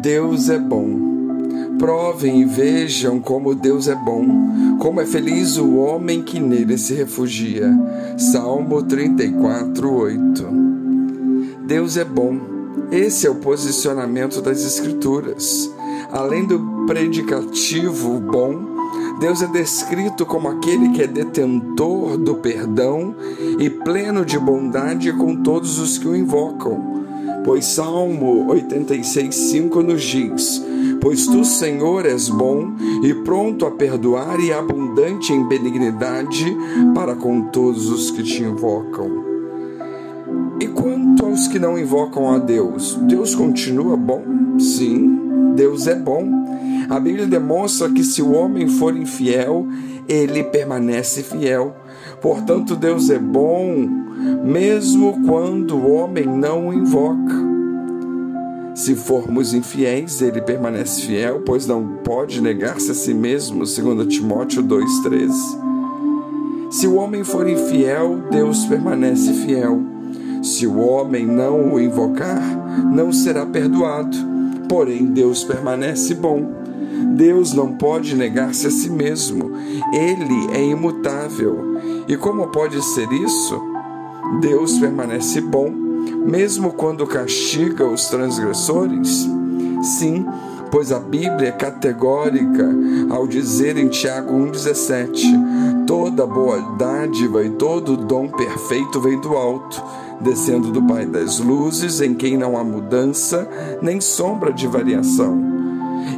Deus é bom. Provem e vejam como Deus é bom, como é feliz o homem que nele se refugia. Salmo 34, 8. Deus é bom. Esse é o posicionamento das Escrituras. Além do predicativo bom, Deus é descrito como aquele que é detentor do perdão e pleno de bondade com todos os que o invocam. Pois Salmo 86,5 nos diz: Pois tu, Senhor, és bom e pronto a perdoar e abundante em benignidade para com todos os que te invocam. E quanto aos que não invocam a Deus, Deus continua bom? Sim, Deus é bom. A Bíblia demonstra que se o homem for infiel, ele permanece fiel. Portanto, Deus é bom mesmo quando o homem não o invoca. Se formos infiéis, ele permanece fiel, pois não pode negar-se a si mesmo, segundo Timóteo 2:13. Se o homem for infiel, Deus permanece fiel. Se o homem não o invocar, não será perdoado. Porém, Deus permanece bom. Deus não pode negar-se a si mesmo. Ele é imutável. E como pode ser isso? Deus permanece bom, mesmo quando castiga os transgressores? Sim, pois a Bíblia é categórica ao dizer em Tiago 1,17: toda boa dádiva e todo dom perfeito vem do alto, descendo do Pai das luzes, em quem não há mudança nem sombra de variação.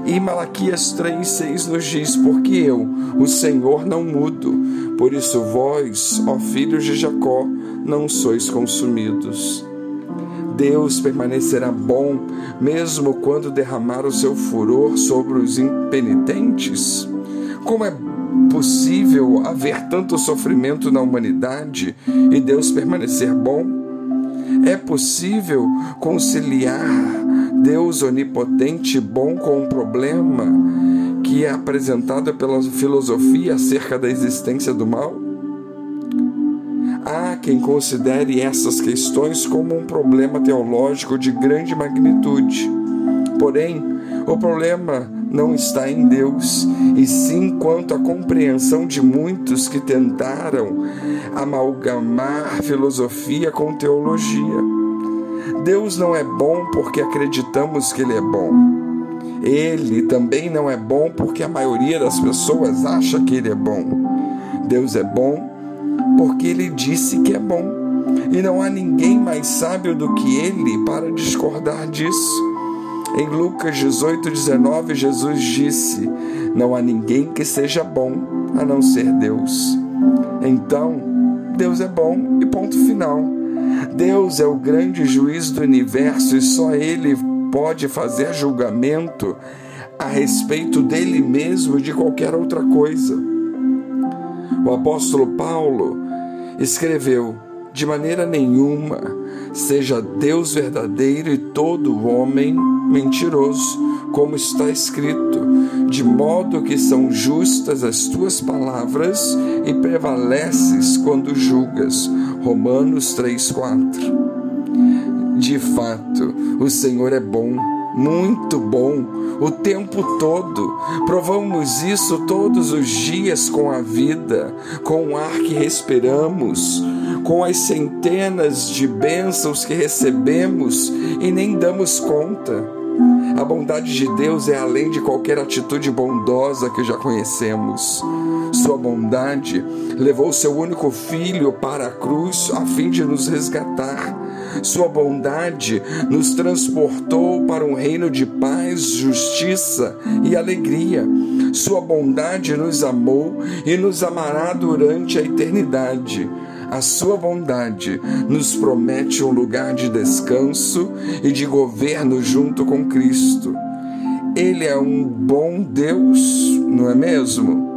E Malaquias 3,6 nos diz: Porque eu, o Senhor, não mudo, por isso vós, ó filhos de Jacó, não sois consumidos. Deus permanecerá bom, mesmo quando derramar o seu furor sobre os impenitentes? Como é possível haver tanto sofrimento na humanidade e Deus permanecer bom? É possível conciliar Deus onipotente bom com um problema que é apresentado pela filosofia acerca da existência do mal? Há quem considere essas questões como um problema teológico de grande magnitude. Porém, o problema não está em Deus, e sim quanto à compreensão de muitos que tentaram amalgamar filosofia com teologia. Deus não é bom porque acreditamos que Ele é bom. Ele também não é bom porque a maioria das pessoas acha que Ele é bom. Deus é bom porque ele disse que é bom. E não há ninguém mais sábio do que ele para discordar disso. Em Lucas 18, 19, Jesus disse: Não há ninguém que seja bom a não ser Deus. Então, Deus é bom e ponto final. Deus é o grande juiz do universo e só Ele pode fazer julgamento a respeito dele mesmo e de qualquer outra coisa. O apóstolo Paulo escreveu: De maneira nenhuma seja Deus verdadeiro e todo homem mentiroso, como está escrito, de modo que são justas as tuas palavras e prevaleces quando julgas. Romanos 3:4. De fato, o Senhor é bom muito bom o tempo todo. Provamos isso todos os dias com a vida, com o ar que respiramos, com as centenas de bênçãos que recebemos e nem damos conta. A bondade de Deus é além de qualquer atitude bondosa que já conhecemos. Sua bondade levou seu único filho para a cruz a fim de nos resgatar. Sua bondade nos transportou para um reino de paz, justiça e alegria. Sua bondade nos amou e nos amará durante a eternidade. A sua bondade nos promete um lugar de descanso e de governo junto com Cristo. Ele é um bom Deus, não é mesmo?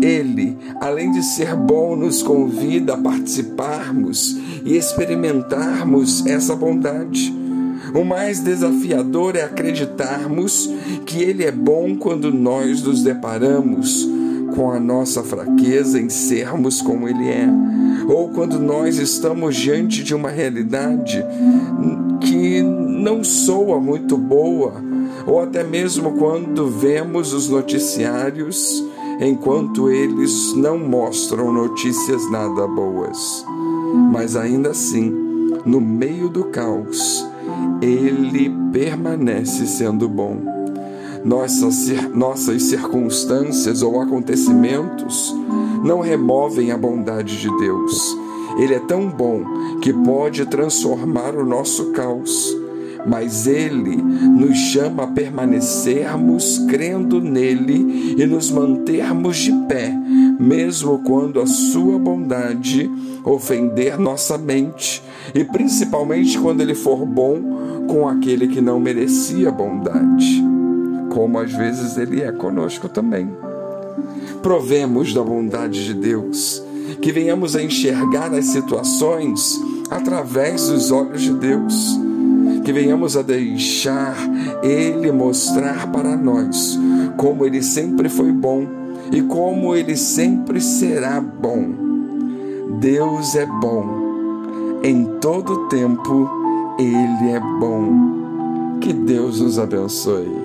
Ele, além de ser bom, nos convida a participarmos e experimentarmos essa bondade. O mais desafiador é acreditarmos que Ele é bom quando nós nos deparamos com a nossa fraqueza em sermos como Ele é, ou quando nós estamos diante de uma realidade que não soa muito boa, ou até mesmo quando vemos os noticiários, enquanto eles não mostram notícias nada boas. Mas ainda assim, no meio do caos, ele permanece sendo bom. Nossas, nossas circunstâncias ou acontecimentos não removem a bondade de Deus. Ele é tão bom que pode transformar o nosso caos, mas Ele nos chama a permanecermos crendo nele e nos mantermos de pé, mesmo quando a Sua bondade ofender nossa mente e principalmente quando Ele for bom com aquele que não merecia bondade, como às vezes Ele é conosco também. Provemos da bondade de Deus, que venhamos a enxergar as situações através dos olhos de Deus, que venhamos a deixar Ele mostrar para nós como Ele sempre foi bom e como Ele sempre será bom. Deus é bom, em todo tempo Ele é bom. Que Deus nos abençoe.